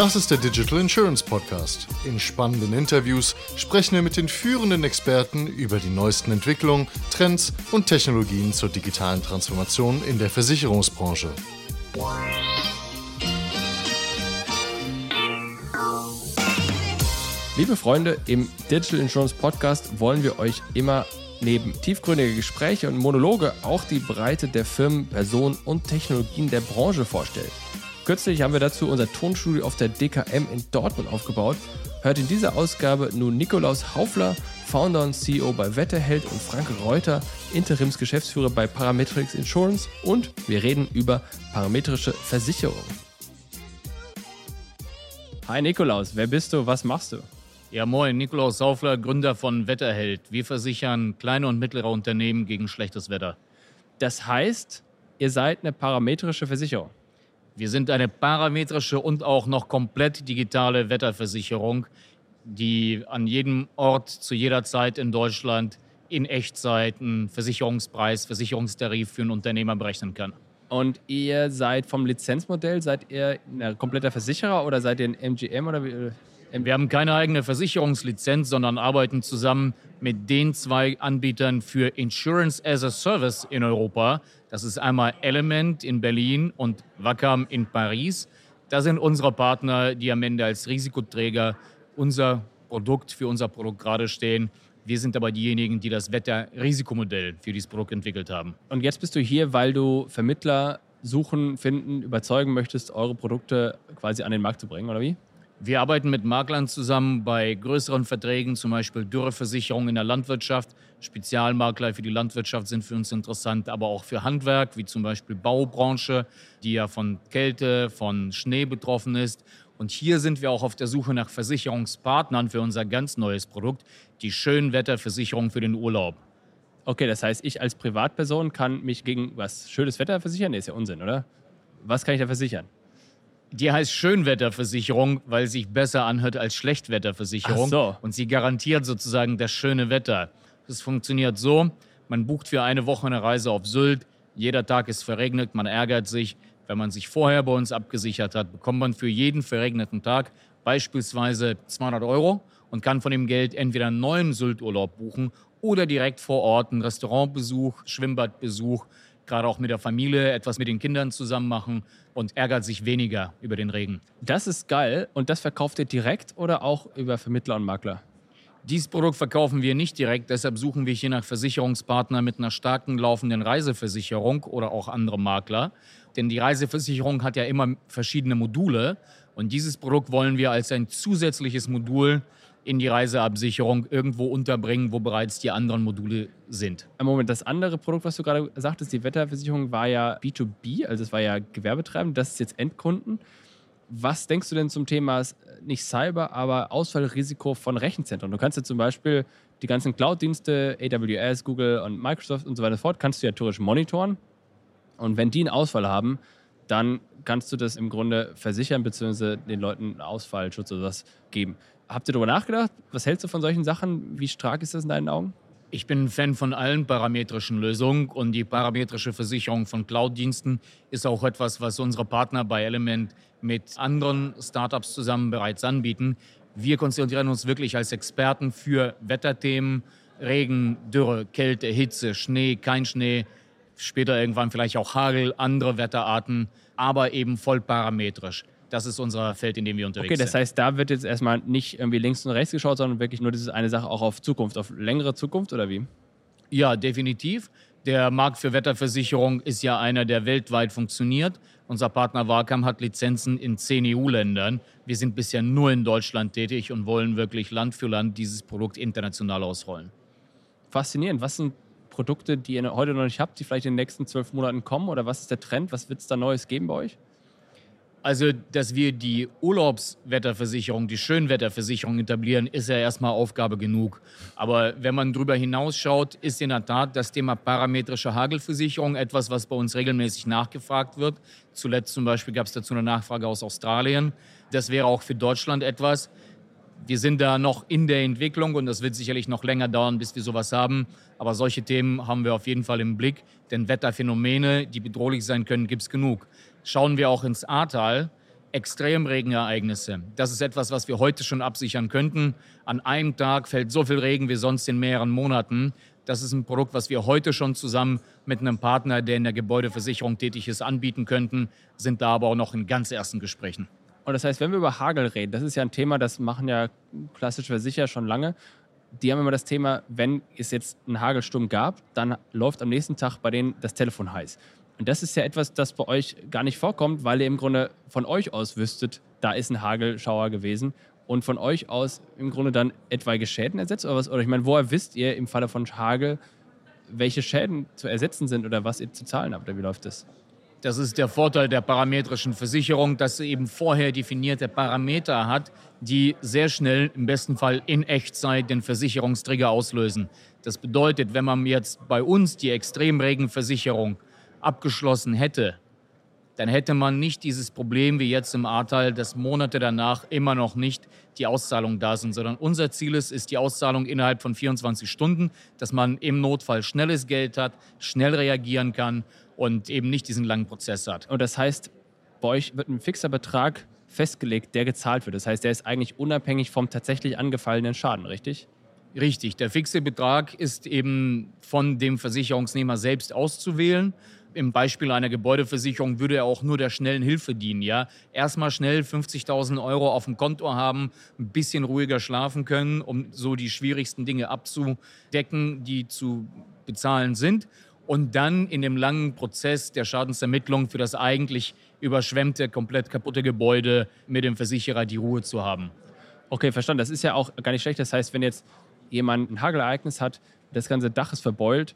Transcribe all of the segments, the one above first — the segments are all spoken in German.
Das ist der Digital Insurance Podcast. In spannenden Interviews sprechen wir mit den führenden Experten über die neuesten Entwicklungen, Trends und Technologien zur digitalen Transformation in der Versicherungsbranche. Liebe Freunde, im Digital Insurance Podcast wollen wir euch immer neben tiefgründige Gespräche und Monologe auch die Breite der Firmen, Personen und Technologien der Branche vorstellen. Kürzlich haben wir dazu unser Tonstudio auf der DKM in Dortmund aufgebaut. Hört in dieser Ausgabe nun Nikolaus Haufler, Founder und CEO bei Wetterheld und Frank Reuter, Interimsgeschäftsführer bei Parametrics Insurance und wir reden über parametrische Versicherung. Hi Nikolaus, wer bist du, was machst du? Ja, moin, Nikolaus Saufler, Gründer von Wetterheld. Wir versichern kleine und mittlere Unternehmen gegen schlechtes Wetter. Das heißt, ihr seid eine parametrische Versicherung. Wir sind eine parametrische und auch noch komplett digitale Wetterversicherung, die an jedem Ort zu jeder Zeit in Deutschland in Echtzeit einen Versicherungspreis, Versicherungstarif für einen Unternehmer berechnen kann. Und ihr seid vom Lizenzmodell, seid ihr ein kompletter Versicherer oder seid ihr ein MGM oder wie? Wir haben keine eigene Versicherungslizenz, sondern arbeiten zusammen mit den zwei Anbietern für Insurance as a Service in Europa. Das ist einmal Element in Berlin und Wacam in Paris. Das sind unsere Partner, die am Ende als Risikoträger unser Produkt für unser Produkt gerade stehen. Wir sind aber diejenigen, die das Wetterrisikomodell für dieses Produkt entwickelt haben. Und jetzt bist du hier, weil du Vermittler suchen, finden, überzeugen möchtest, eure Produkte quasi an den Markt zu bringen, oder wie? Wir arbeiten mit Maklern zusammen bei größeren Verträgen, zum Beispiel Dürreversicherung in der Landwirtschaft. Spezialmakler für die Landwirtschaft sind für uns interessant, aber auch für Handwerk, wie zum Beispiel Baubranche, die ja von Kälte, von Schnee betroffen ist. Und hier sind wir auch auf der Suche nach Versicherungspartnern für unser ganz neues Produkt, die Schönwetterversicherung für den Urlaub. Okay, das heißt, ich als Privatperson kann mich gegen was schönes Wetter versichern? Ist ja Unsinn, oder? Was kann ich da versichern? Die heißt Schönwetterversicherung, weil sie sich besser anhört als Schlechtwetterversicherung. Ach so. Und sie garantiert sozusagen das schöne Wetter. Das funktioniert so, man bucht für eine Woche eine Reise auf Sylt. Jeder Tag ist verregnet, man ärgert sich. Wenn man sich vorher bei uns abgesichert hat, bekommt man für jeden verregneten Tag beispielsweise 200 Euro und kann von dem Geld entweder einen neuen Sylturlaub buchen oder direkt vor Ort einen Restaurantbesuch, Schwimmbadbesuch gerade auch mit der Familie etwas mit den Kindern zusammen machen und ärgert sich weniger über den Regen. Das ist geil. Und das verkauft ihr direkt oder auch über Vermittler und Makler? Dieses Produkt verkaufen wir nicht direkt, deshalb suchen wir hier nach Versicherungspartner mit einer starken laufenden Reiseversicherung oder auch andere Makler. Denn die Reiseversicherung hat ja immer verschiedene Module und dieses Produkt wollen wir als ein zusätzliches Modul in die Reiseabsicherung irgendwo unterbringen, wo bereits die anderen Module sind. Moment, das andere Produkt, was du gerade sagtest, die Wetterversicherung, war ja B2B, also es war ja Gewerbetreibend, das ist jetzt Endkunden. Was denkst du denn zum Thema nicht Cyber, aber Ausfallrisiko von Rechenzentren? Du kannst ja zum Beispiel die ganzen Cloud-Dienste, AWS, Google und Microsoft und so weiter fort, kannst du ja theoretisch monitoren. Und wenn die einen Ausfall haben, dann kannst du das im Grunde versichern, beziehungsweise den Leuten Ausfallschutz oder was geben. Habt ihr darüber nachgedacht? Was hältst du von solchen Sachen? Wie stark ist das in deinen Augen? Ich bin ein Fan von allen parametrischen Lösungen und die parametrische Versicherung von Cloud-Diensten ist auch etwas, was unsere Partner bei Element mit anderen Startups zusammen bereits anbieten. Wir konzentrieren uns wirklich als Experten für Wetterthemen, Regen, Dürre, Kälte, Hitze, Schnee, kein Schnee, später irgendwann vielleicht auch Hagel, andere Wetterarten, aber eben voll parametrisch. Das ist unser Feld, in dem wir unterwegs sind. Okay, das heißt, da wird jetzt erstmal nicht irgendwie links und rechts geschaut, sondern wirklich nur diese eine Sache auch auf Zukunft, auf längere Zukunft oder wie? Ja, definitiv. Der Markt für Wetterversicherung ist ja einer, der weltweit funktioniert. Unser Partner Wacam hat Lizenzen in zehn EU-Ländern. Wir sind bisher nur in Deutschland tätig und wollen wirklich Land für Land dieses Produkt international ausrollen. Faszinierend. Was sind Produkte, die ihr heute noch nicht habt, die vielleicht in den nächsten zwölf Monaten kommen? Oder was ist der Trend? Was wird es da Neues geben bei euch? Also, dass wir die Urlaubswetterversicherung, die Schönwetterversicherung etablieren, ist ja erstmal Aufgabe genug. Aber wenn man darüber hinausschaut, ist in der Tat das Thema parametrische Hagelversicherung etwas, was bei uns regelmäßig nachgefragt wird. Zuletzt zum Beispiel gab es dazu eine Nachfrage aus Australien. Das wäre auch für Deutschland etwas. Wir sind da noch in der Entwicklung und das wird sicherlich noch länger dauern, bis wir sowas haben. Aber solche Themen haben wir auf jeden Fall im Blick, denn Wetterphänomene, die bedrohlich sein können, gibt es genug. Schauen wir auch ins Ahrtal. Extremregenereignisse. Das ist etwas, was wir heute schon absichern könnten. An einem Tag fällt so viel Regen wie sonst in mehreren Monaten. Das ist ein Produkt, was wir heute schon zusammen mit einem Partner, der in der Gebäudeversicherung tätig ist, anbieten könnten, sind da aber auch noch in ganz ersten Gesprächen. Und das heißt, wenn wir über Hagel reden, das ist ja ein Thema, das machen ja klassische Versicherer schon lange. Die haben immer das Thema, wenn es jetzt einen Hagelsturm gab, dann läuft am nächsten Tag bei denen das Telefon heiß. Und das ist ja etwas, das bei euch gar nicht vorkommt, weil ihr im Grunde von euch aus wüsstet, da ist ein Hagelschauer gewesen und von euch aus im Grunde dann etwaige Schäden ersetzt oder was? Oder ich meine, woher wisst ihr im Falle von Hagel, welche Schäden zu ersetzen sind oder was ihr zu zahlen habt? Oder wie läuft das? Das ist der Vorteil der parametrischen Versicherung, dass sie eben vorher definierte Parameter hat, die sehr schnell, im besten Fall in Echtzeit, den Versicherungstrigger auslösen. Das bedeutet, wenn man jetzt bei uns die Extremregenversicherung abgeschlossen hätte, dann hätte man nicht dieses Problem wie jetzt im Ahrtal, dass Monate danach immer noch nicht die Auszahlung da sind, sondern unser Ziel ist, ist die Auszahlung innerhalb von 24 Stunden, dass man im Notfall schnelles Geld hat, schnell reagieren kann und eben nicht diesen langen Prozess hat. Und das heißt, bei euch wird ein fixer Betrag festgelegt, der gezahlt wird. Das heißt, der ist eigentlich unabhängig vom tatsächlich angefallenen Schaden, richtig? Richtig. Der fixe Betrag ist eben von dem Versicherungsnehmer selbst auszuwählen im Beispiel einer Gebäudeversicherung würde er auch nur der schnellen Hilfe dienen. Ja? Erstmal schnell 50.000 Euro auf dem Konto haben, ein bisschen ruhiger schlafen können, um so die schwierigsten Dinge abzudecken, die zu bezahlen sind. Und dann in dem langen Prozess der Schadensermittlung für das eigentlich überschwemmte, komplett kaputte Gebäude mit dem Versicherer die Ruhe zu haben. Okay, verstanden. Das ist ja auch gar nicht schlecht. Das heißt, wenn jetzt jemand ein Hagelereignis hat, das ganze Dach ist verbeult,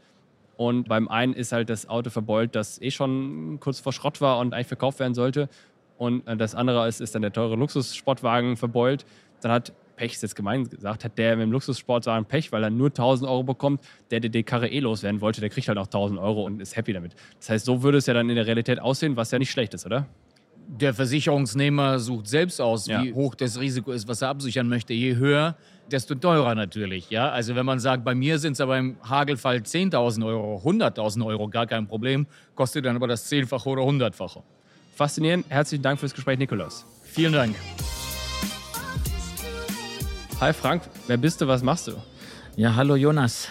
und beim einen ist halt das Auto verbeult, das eh schon kurz vor Schrott war und eigentlich verkauft werden sollte. Und äh, das andere ist, ist dann der teure Luxussportwagen verbeult. Dann hat Pech, ist jetzt gemein gesagt, hat der mit dem Luxussportwagen Pech, weil er nur 1000 Euro bekommt. Der, der die Karre eh loswerden wollte, der kriegt halt auch 1000 Euro und ist happy damit. Das heißt, so würde es ja dann in der Realität aussehen, was ja nicht schlecht ist, oder? Der Versicherungsnehmer sucht selbst aus, ja. wie hoch das Risiko ist, was er absichern möchte. Je höher, desto teurer natürlich. Ja? Also wenn man sagt, bei mir sind es aber im Hagelfall 10.000 Euro, 100.000 Euro, gar kein Problem, kostet dann aber das Zehnfache oder Hundertfache. Faszinierend. Herzlichen Dank fürs Gespräch, Nikolaus. Vielen Dank. Hi Frank, wer bist du, was machst du? Ja, hallo Jonas.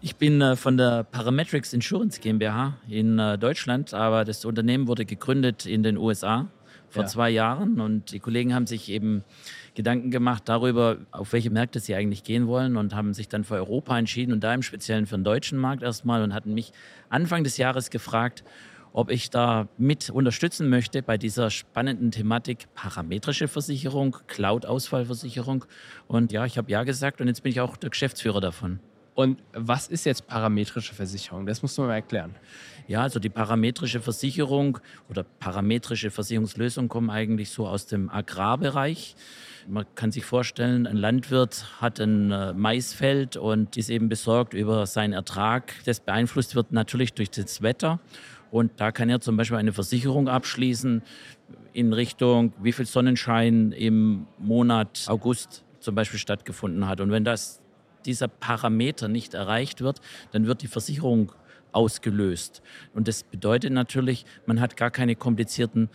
Ich bin äh, von der Parametrics Insurance GmbH in äh, Deutschland, aber das Unternehmen wurde gegründet in den USA vor ja. zwei Jahren und die Kollegen haben sich eben Gedanken gemacht darüber, auf welche Märkte sie eigentlich gehen wollen und haben sich dann für Europa entschieden und da im Speziellen für den deutschen Markt erstmal und hatten mich Anfang des Jahres gefragt, ob ich da mit unterstützen möchte bei dieser spannenden Thematik parametrische Versicherung, Cloud-Ausfallversicherung. Und ja, ich habe ja gesagt und jetzt bin ich auch der Geschäftsführer davon. Und was ist jetzt parametrische Versicherung? Das musst du mal erklären. Ja, also die parametrische Versicherung oder parametrische Versicherungslösungen kommen eigentlich so aus dem Agrarbereich. Man kann sich vorstellen, ein Landwirt hat ein äh, Maisfeld und ist eben besorgt über seinen Ertrag. Das beeinflusst wird natürlich durch das Wetter. Und da kann er zum Beispiel eine Versicherung abschließen in Richtung, wie viel Sonnenschein im Monat August zum Beispiel stattgefunden hat. Und wenn das, dieser Parameter nicht erreicht wird, dann wird die Versicherung ausgelöst. Und das bedeutet natürlich, man hat gar keine komplizierten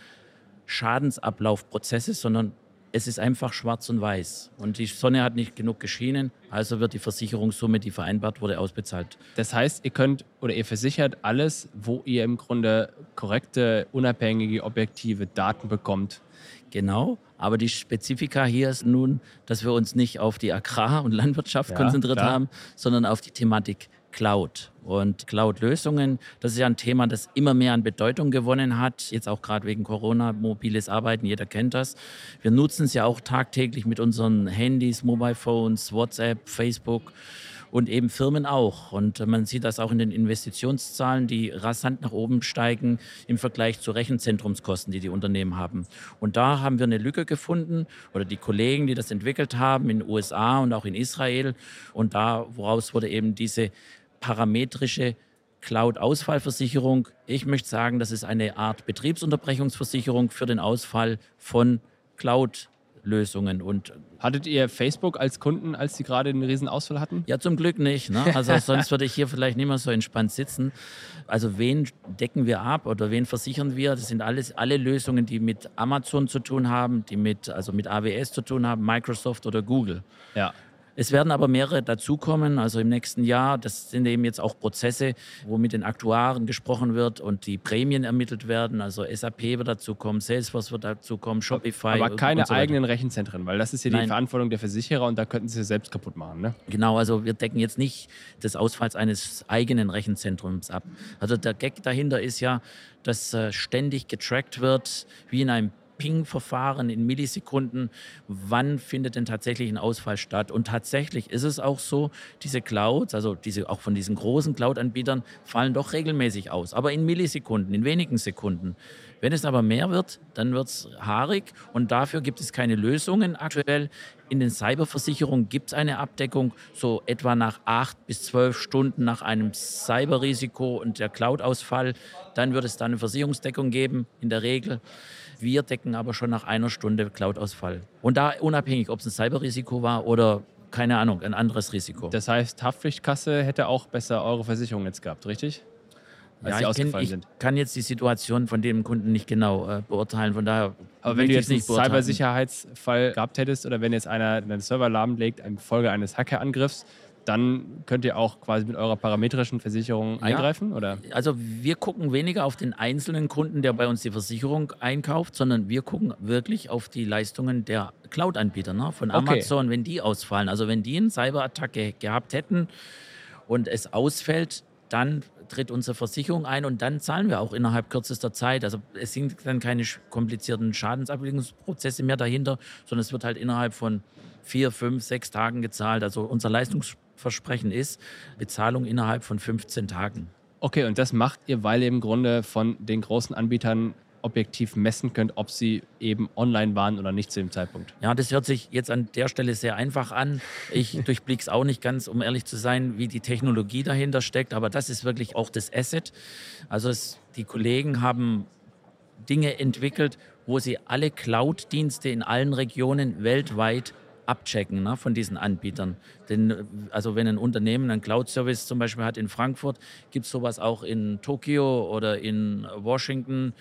Schadensablaufprozesse, sondern es ist einfach schwarz und weiß. Und die Sonne hat nicht genug geschienen, also wird die Versicherungssumme, die vereinbart wurde, ausbezahlt. Das heißt, ihr könnt oder ihr versichert alles, wo ihr im Grunde korrekte, unabhängige, objektive Daten bekommt. Genau, aber die Spezifika hier ist nun, dass wir uns nicht auf die Agrar- und Landwirtschaft ja, konzentriert klar. haben, sondern auf die Thematik Cloud. Und Cloud-Lösungen, das ist ja ein Thema, das immer mehr an Bedeutung gewonnen hat. Jetzt auch gerade wegen Corona, mobiles Arbeiten, jeder kennt das. Wir nutzen es ja auch tagtäglich mit unseren Handys, Mobile Phones, WhatsApp, Facebook und eben Firmen auch. Und man sieht das auch in den Investitionszahlen, die rasant nach oben steigen im Vergleich zu Rechenzentrumskosten, die die Unternehmen haben. Und da haben wir eine Lücke gefunden oder die Kollegen, die das entwickelt haben in den USA und auch in Israel. Und da, woraus wurde eben diese parametrische Cloud-Ausfallversicherung. Ich möchte sagen, das ist eine Art Betriebsunterbrechungsversicherung für den Ausfall von Cloud Lösungen. Und Hattet ihr Facebook als Kunden, als sie gerade einen riesen Ausfall hatten? Ja, zum Glück nicht. Ne? Also sonst würde ich hier vielleicht nicht mehr so entspannt sitzen. Also wen decken wir ab oder wen versichern wir? Das sind alles alle Lösungen, die mit Amazon zu tun haben, die mit also mit AWS zu tun haben, Microsoft oder Google. Ja. Es werden aber mehrere dazukommen, also im nächsten Jahr. Das sind eben jetzt auch Prozesse, wo mit den Aktuaren gesprochen wird und die Prämien ermittelt werden. Also SAP wird dazukommen, Salesforce wird dazukommen, Shopify. Aber keine so eigenen Rechenzentren, weil das ist ja die Nein. Verantwortung der Versicherer und da könnten sie selbst kaputt machen. Ne? Genau, also wir decken jetzt nicht des Ausfalls eines eigenen Rechenzentrums ab. Also der Gag dahinter ist ja, dass äh, ständig getrackt wird, wie in einem Ping-Verfahren in Millisekunden, wann findet denn tatsächlich ein Ausfall statt. Und tatsächlich ist es auch so, diese Clouds, also diese, auch von diesen großen Cloud-Anbietern, fallen doch regelmäßig aus, aber in Millisekunden, in wenigen Sekunden. Wenn es aber mehr wird, dann wird es haarig und dafür gibt es keine Lösungen aktuell. In den Cyberversicherungen gibt es eine Abdeckung, so etwa nach acht bis zwölf Stunden nach einem Cyberrisiko und der Cloud-Ausfall. Dann wird es da eine Versicherungsdeckung geben, in der Regel. Wir decken aber schon nach einer Stunde Cloud-Ausfall. Und da unabhängig, ob es ein Cyberrisiko war oder keine Ahnung, ein anderes Risiko. Das heißt, Haftpflichtkasse hätte auch besser eure Versicherung jetzt gehabt, richtig? Als ja, ich, kenn, ich kann jetzt die Situation von dem Kunden nicht genau äh, beurteilen. Von daher. Aber wenn du jetzt einen Cybersicherheitsfall gehabt hättest oder wenn jetzt einer einen Server lahmlegt infolge eines Hackerangriffs, dann könnt ihr auch quasi mit eurer parametrischen Versicherung ja, eingreifen, oder? Also wir gucken weniger auf den einzelnen Kunden, der bei uns die Versicherung einkauft, sondern wir gucken wirklich auf die Leistungen der Cloud-Anbieter, ne? von Amazon, okay. wenn die ausfallen. Also wenn die eine Cyberattacke gehabt hätten und es ausfällt, dann tritt unsere Versicherung ein und dann zahlen wir auch innerhalb kürzester Zeit. Also es sind dann keine komplizierten Schadensablegungsprozesse mehr dahinter, sondern es wird halt innerhalb von vier, fünf, sechs Tagen gezahlt. Also unser Leistungsversprechen ist Bezahlung innerhalb von 15 Tagen. Okay, und das macht ihr, weil ihr im Grunde von den großen Anbietern objektiv messen könnt, ob sie eben online waren oder nicht zu dem Zeitpunkt. Ja, das hört sich jetzt an der Stelle sehr einfach an. Ich durchblicke es auch nicht ganz, um ehrlich zu sein, wie die Technologie dahinter steckt, aber das ist wirklich auch das Asset. Also es, die Kollegen haben Dinge entwickelt, wo sie alle Cloud-Dienste in allen Regionen weltweit abchecken ne, von diesen Anbietern. Denn also wenn ein Unternehmen einen Cloud-Service zum Beispiel hat in Frankfurt, gibt es sowas auch in Tokio oder in Washington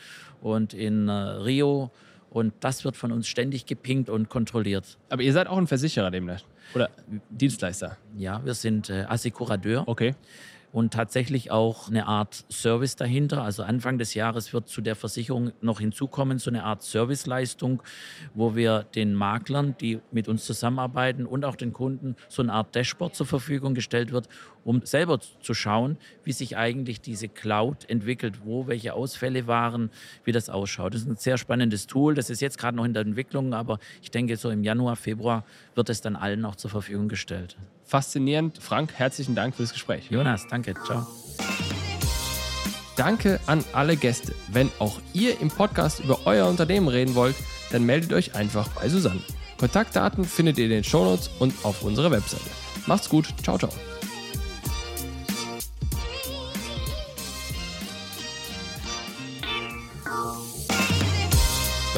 und in äh, Rio. Und das wird von uns ständig gepinkt und kontrolliert. Aber ihr seid auch ein Versicherer demnach? Oder Dienstleister? Ja, wir sind äh, Assekurateur. Okay und tatsächlich auch eine Art Service dahinter. Also Anfang des Jahres wird zu der Versicherung noch hinzukommen, so eine Art Serviceleistung, wo wir den Maklern, die mit uns zusammenarbeiten und auch den Kunden so eine Art Dashboard zur Verfügung gestellt wird, um selber zu schauen, wie sich eigentlich diese Cloud entwickelt, wo welche Ausfälle waren, wie das ausschaut. Das ist ein sehr spannendes Tool. Das ist jetzt gerade noch in der Entwicklung, aber ich denke, so im Januar, Februar wird es dann allen auch zur Verfügung gestellt faszinierend. Frank, herzlichen Dank fürs Gespräch. Jonas, danke. Ciao. Danke an alle Gäste. Wenn auch ihr im Podcast über euer Unternehmen reden wollt, dann meldet euch einfach bei Susanne. Kontaktdaten findet ihr in den Shownotes und auf unserer Webseite. Macht's gut. Ciao, ciao.